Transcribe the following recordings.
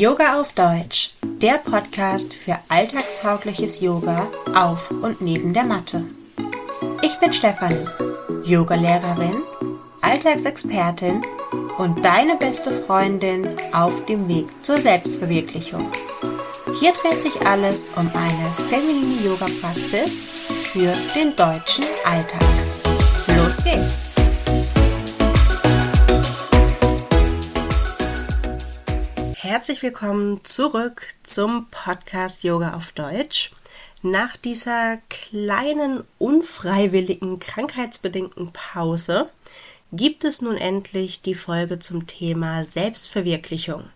Yoga auf Deutsch, der Podcast für alltagstaugliches Yoga auf und neben der Matte. Ich bin Stefanie, Yogalehrerin, Alltagsexpertin und deine beste Freundin auf dem Weg zur Selbstverwirklichung. Hier dreht sich alles um eine feminine Yoga-Praxis für den deutschen Alltag. Los geht's! Herzlich willkommen zurück zum Podcast Yoga auf Deutsch. Nach dieser kleinen unfreiwilligen krankheitsbedingten Pause gibt es nun endlich die Folge zum Thema Selbstverwirklichung.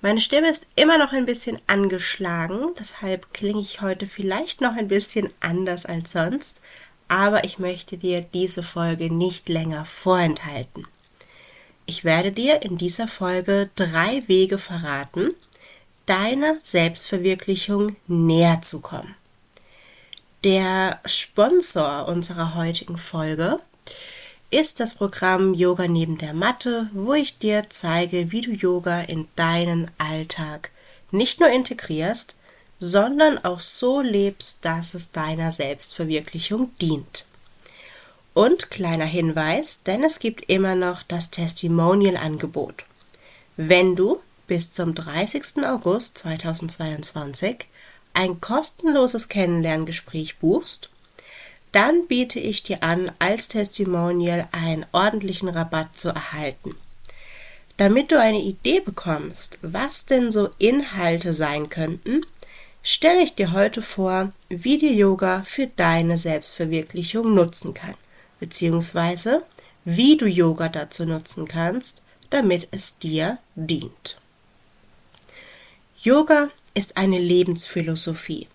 Meine Stimme ist immer noch ein bisschen angeschlagen, deshalb klinge ich heute vielleicht noch ein bisschen anders als sonst, aber ich möchte dir diese Folge nicht länger vorenthalten. Ich werde dir in dieser Folge drei Wege verraten, deiner Selbstverwirklichung näher zu kommen. Der Sponsor unserer heutigen Folge ist das Programm Yoga neben der Matte, wo ich dir zeige, wie du Yoga in deinen Alltag nicht nur integrierst, sondern auch so lebst, dass es deiner Selbstverwirklichung dient. Und kleiner Hinweis, denn es gibt immer noch das Testimonial-Angebot. Wenn du bis zum 30. August 2022 ein kostenloses Kennenlerngespräch buchst, dann biete ich dir an, als Testimonial einen ordentlichen Rabatt zu erhalten. Damit du eine Idee bekommst, was denn so Inhalte sein könnten, stelle ich dir heute vor, wie dir Yoga für deine Selbstverwirklichung nutzen kann beziehungsweise wie du Yoga dazu nutzen kannst, damit es dir dient. Yoga ist eine Lebensphilosophie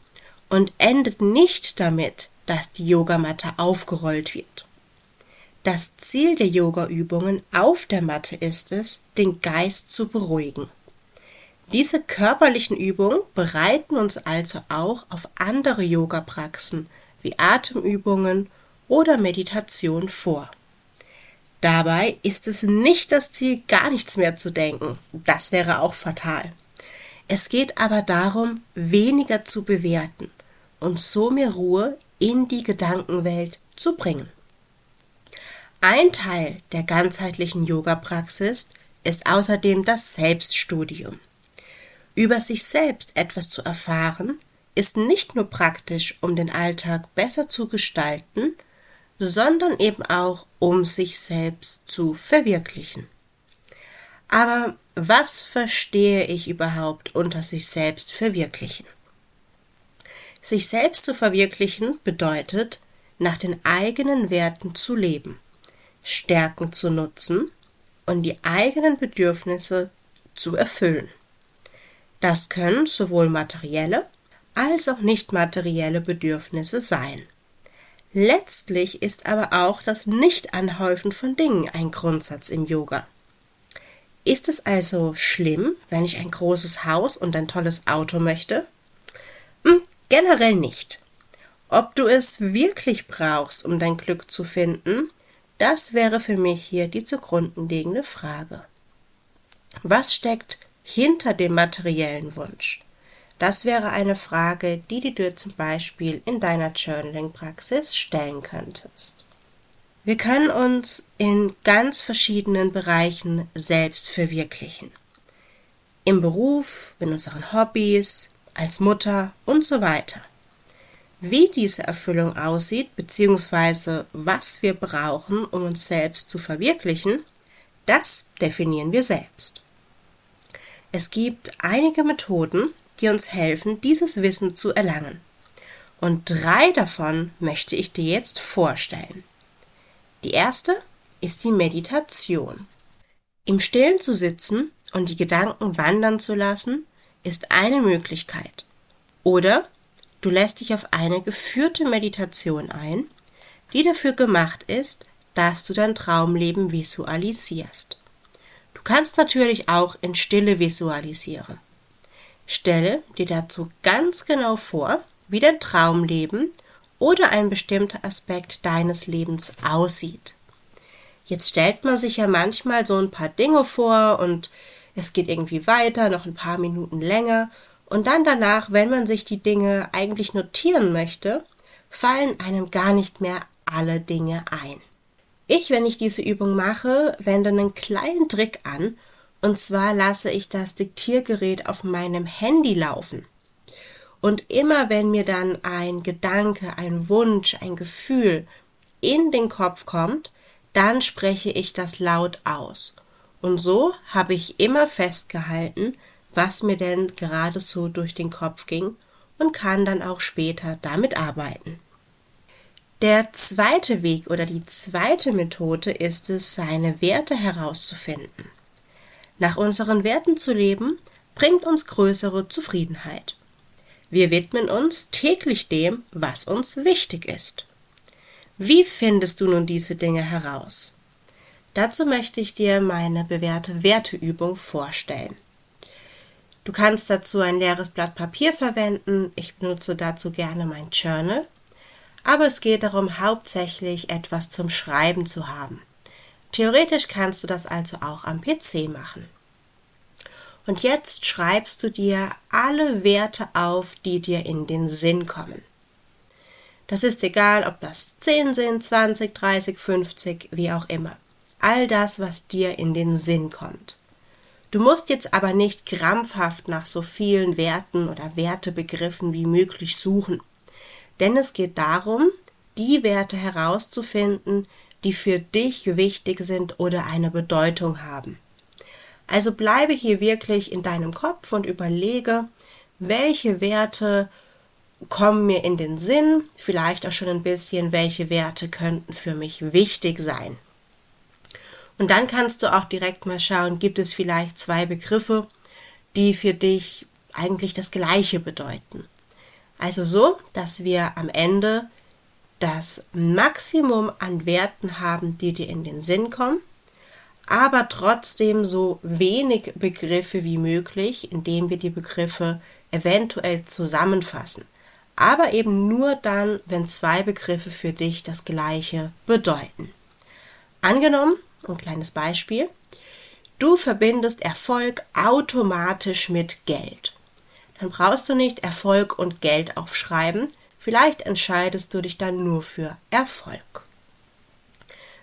und endet nicht damit, dass die Yogamatte aufgerollt wird. Das Ziel der Yogaübungen auf der Matte ist es, den Geist zu beruhigen. Diese körperlichen Übungen bereiten uns also auch auf andere Yoga-Praxen wie Atemübungen oder Meditation vor. Dabei ist es nicht das Ziel, gar nichts mehr zu denken. Das wäre auch fatal. Es geht aber darum, weniger zu bewerten und so mehr Ruhe in die Gedankenwelt zu bringen. Ein Teil der ganzheitlichen Yoga-Praxis ist außerdem das Selbststudium. Über sich selbst etwas zu erfahren, ist nicht nur praktisch, um den Alltag besser zu gestalten, sondern eben auch, um sich selbst zu verwirklichen. Aber was verstehe ich überhaupt unter sich selbst verwirklichen? Sich selbst zu verwirklichen bedeutet, nach den eigenen Werten zu leben, Stärken zu nutzen und die eigenen Bedürfnisse zu erfüllen. Das können sowohl materielle als auch nicht materielle Bedürfnisse sein. Letztlich ist aber auch das Nicht-Anhäufen von Dingen ein Grundsatz im Yoga. Ist es also schlimm, wenn ich ein großes Haus und ein tolles Auto möchte? Hm, generell nicht. Ob du es wirklich brauchst, um dein Glück zu finden, das wäre für mich hier die zugrunde liegende Frage. Was steckt hinter dem materiellen Wunsch? Das wäre eine Frage, die du dir zum Beispiel in deiner Journaling-Praxis stellen könntest. Wir können uns in ganz verschiedenen Bereichen selbst verwirklichen. Im Beruf, in unseren Hobbys, als Mutter und so weiter. Wie diese Erfüllung aussieht, beziehungsweise was wir brauchen, um uns selbst zu verwirklichen, das definieren wir selbst. Es gibt einige Methoden, die uns helfen, dieses Wissen zu erlangen. Und drei davon möchte ich dir jetzt vorstellen. Die erste ist die Meditation. Im Stillen zu sitzen und die Gedanken wandern zu lassen, ist eine Möglichkeit. Oder du lässt dich auf eine geführte Meditation ein, die dafür gemacht ist, dass du dein Traumleben visualisierst. Du kannst natürlich auch in Stille visualisieren. Stelle dir dazu ganz genau vor, wie dein Traumleben oder ein bestimmter Aspekt deines Lebens aussieht. Jetzt stellt man sich ja manchmal so ein paar Dinge vor und es geht irgendwie weiter, noch ein paar Minuten länger und dann danach, wenn man sich die Dinge eigentlich notieren möchte, fallen einem gar nicht mehr alle Dinge ein. Ich, wenn ich diese Übung mache, wende einen kleinen Trick an, und zwar lasse ich das Diktiergerät auf meinem Handy laufen. Und immer wenn mir dann ein Gedanke, ein Wunsch, ein Gefühl in den Kopf kommt, dann spreche ich das laut aus. Und so habe ich immer festgehalten, was mir denn gerade so durch den Kopf ging und kann dann auch später damit arbeiten. Der zweite Weg oder die zweite Methode ist es, seine Werte herauszufinden. Nach unseren Werten zu leben, bringt uns größere Zufriedenheit. Wir widmen uns täglich dem, was uns wichtig ist. Wie findest du nun diese Dinge heraus? Dazu möchte ich dir meine bewährte Werteübung vorstellen. Du kannst dazu ein leeres Blatt Papier verwenden. Ich benutze dazu gerne mein Journal. Aber es geht darum, hauptsächlich etwas zum Schreiben zu haben. Theoretisch kannst du das also auch am PC machen. Und jetzt schreibst du dir alle Werte auf, die dir in den Sinn kommen. Das ist egal, ob das 10 sind, 20, 30, 50, wie auch immer. All das, was dir in den Sinn kommt. Du musst jetzt aber nicht krampfhaft nach so vielen Werten oder Wertebegriffen wie möglich suchen. Denn es geht darum, die Werte herauszufinden, die für dich wichtig sind oder eine Bedeutung haben. Also bleibe hier wirklich in deinem Kopf und überlege, welche Werte kommen mir in den Sinn, vielleicht auch schon ein bisschen, welche Werte könnten für mich wichtig sein. Und dann kannst du auch direkt mal schauen, gibt es vielleicht zwei Begriffe, die für dich eigentlich das gleiche bedeuten. Also so, dass wir am Ende das Maximum an Werten haben, die dir in den Sinn kommen, aber trotzdem so wenig Begriffe wie möglich, indem wir die Begriffe eventuell zusammenfassen aber eben nur dann, wenn zwei Begriffe für dich das gleiche bedeuten. Angenommen, ein kleines Beispiel, du verbindest Erfolg automatisch mit Geld. Dann brauchst du nicht Erfolg und Geld aufschreiben, vielleicht entscheidest du dich dann nur für Erfolg.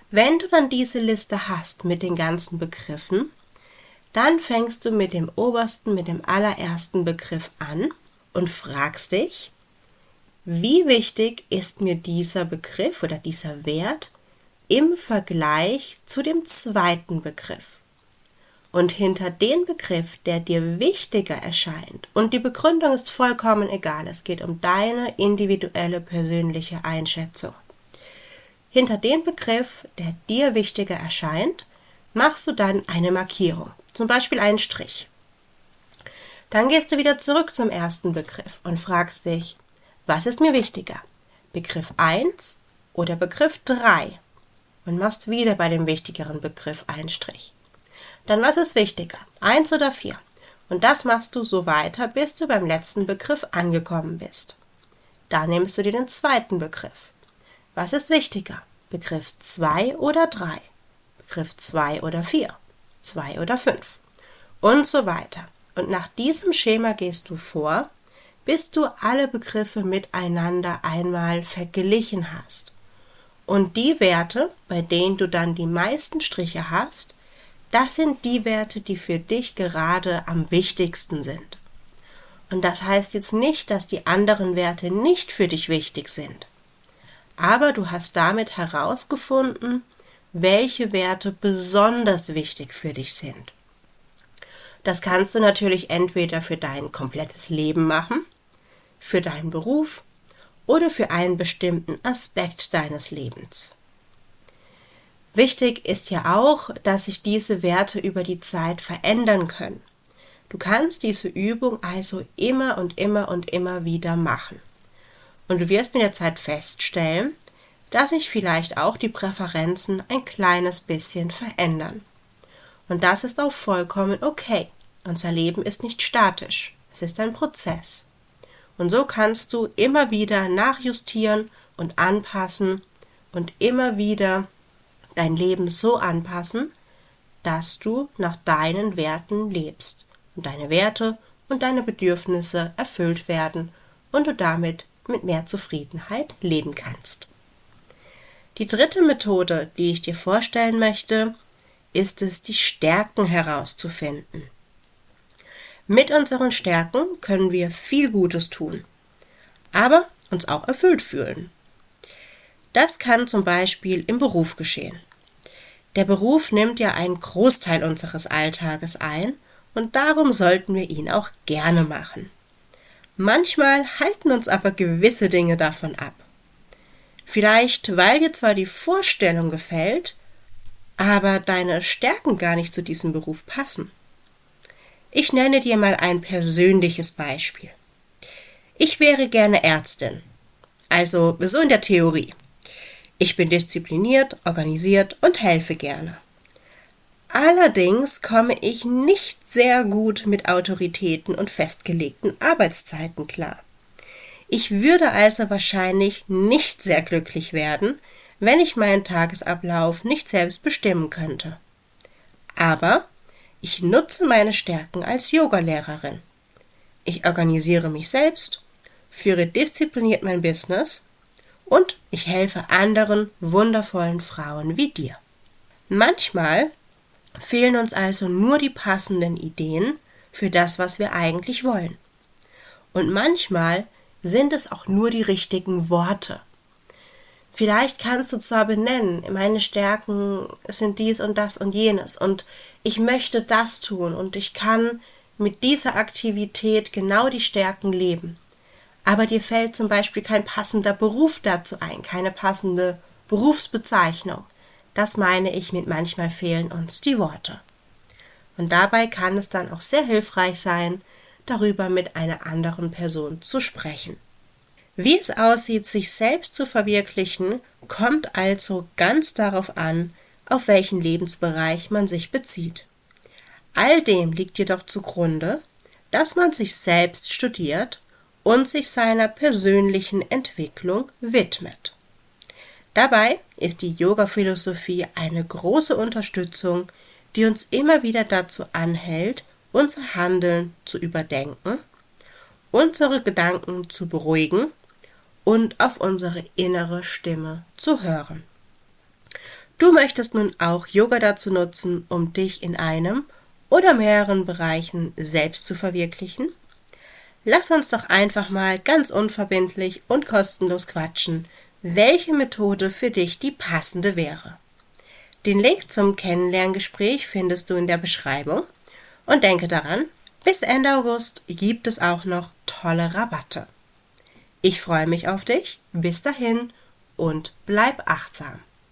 Wenn du dann diese Liste hast mit den ganzen Begriffen, dann fängst du mit dem obersten, mit dem allerersten Begriff an und fragst dich, wie wichtig ist mir dieser Begriff oder dieser Wert im Vergleich zu dem zweiten Begriff? Und hinter den Begriff, der dir wichtiger erscheint, und die Begründung ist vollkommen egal, es geht um deine individuelle persönliche Einschätzung. Hinter den Begriff, der dir wichtiger erscheint, machst du dann eine Markierung, zum Beispiel einen Strich. Dann gehst du wieder zurück zum ersten Begriff und fragst dich, was ist mir wichtiger? Begriff 1 oder Begriff 3? Und machst wieder bei dem wichtigeren Begriff einen Strich. Dann was ist wichtiger? 1 oder 4? Und das machst du so weiter, bis du beim letzten Begriff angekommen bist. Da nimmst du dir den zweiten Begriff. Was ist wichtiger? Begriff 2 oder 3? Begriff 2 oder 4? 2 oder 5? Und so weiter. Und nach diesem Schema gehst du vor bis du alle Begriffe miteinander einmal verglichen hast. Und die Werte, bei denen du dann die meisten Striche hast, das sind die Werte, die für dich gerade am wichtigsten sind. Und das heißt jetzt nicht, dass die anderen Werte nicht für dich wichtig sind. Aber du hast damit herausgefunden, welche Werte besonders wichtig für dich sind. Das kannst du natürlich entweder für dein komplettes Leben machen, für deinen Beruf oder für einen bestimmten Aspekt deines Lebens. Wichtig ist ja auch, dass sich diese Werte über die Zeit verändern können. Du kannst diese Übung also immer und immer und immer wieder machen. Und du wirst mit der Zeit feststellen, dass sich vielleicht auch die Präferenzen ein kleines bisschen verändern. Und das ist auch vollkommen okay. Unser Leben ist nicht statisch. Es ist ein Prozess. Und so kannst du immer wieder nachjustieren und anpassen und immer wieder dein Leben so anpassen, dass du nach deinen Werten lebst und deine Werte und deine Bedürfnisse erfüllt werden und du damit mit mehr Zufriedenheit leben kannst. Die dritte Methode, die ich dir vorstellen möchte, ist es, die Stärken herauszufinden. Mit unseren Stärken können wir viel Gutes tun, aber uns auch erfüllt fühlen. Das kann zum Beispiel im Beruf geschehen. Der Beruf nimmt ja einen Großteil unseres Alltages ein und darum sollten wir ihn auch gerne machen. Manchmal halten uns aber gewisse Dinge davon ab. Vielleicht, weil dir zwar die Vorstellung gefällt, aber deine Stärken gar nicht zu diesem Beruf passen. Ich nenne dir mal ein persönliches Beispiel. Ich wäre gerne Ärztin. Also so in der Theorie. Ich bin diszipliniert, organisiert und helfe gerne. Allerdings komme ich nicht sehr gut mit Autoritäten und festgelegten Arbeitszeiten klar. Ich würde also wahrscheinlich nicht sehr glücklich werden, wenn ich meinen Tagesablauf nicht selbst bestimmen könnte. Aber ich nutze meine Stärken als Yogalehrerin. Ich organisiere mich selbst, führe diszipliniert mein Business und ich helfe anderen wundervollen Frauen wie dir. Manchmal fehlen uns also nur die passenden Ideen für das, was wir eigentlich wollen. Und manchmal sind es auch nur die richtigen Worte. Vielleicht kannst du zwar benennen, meine Stärken sind dies und das und jenes und ich möchte das tun und ich kann mit dieser Aktivität genau die Stärken leben. Aber dir fällt zum Beispiel kein passender Beruf dazu ein, keine passende Berufsbezeichnung. Das meine ich mit manchmal fehlen uns die Worte. Und dabei kann es dann auch sehr hilfreich sein, darüber mit einer anderen Person zu sprechen. Wie es aussieht, sich selbst zu verwirklichen, kommt also ganz darauf an, auf welchen Lebensbereich man sich bezieht. All dem liegt jedoch zugrunde, dass man sich selbst studiert und sich seiner persönlichen Entwicklung widmet. Dabei ist die Yoga-Philosophie eine große Unterstützung, die uns immer wieder dazu anhält, unser Handeln zu überdenken, unsere Gedanken zu beruhigen und auf unsere innere Stimme zu hören. Du möchtest nun auch Yoga dazu nutzen, um dich in einem oder mehreren Bereichen selbst zu verwirklichen? Lass uns doch einfach mal ganz unverbindlich und kostenlos quatschen welche Methode für dich die passende wäre. Den Link zum Kennenlerngespräch findest du in der Beschreibung und denke daran, bis Ende August gibt es auch noch tolle Rabatte. Ich freue mich auf dich, bis dahin und bleib achtsam.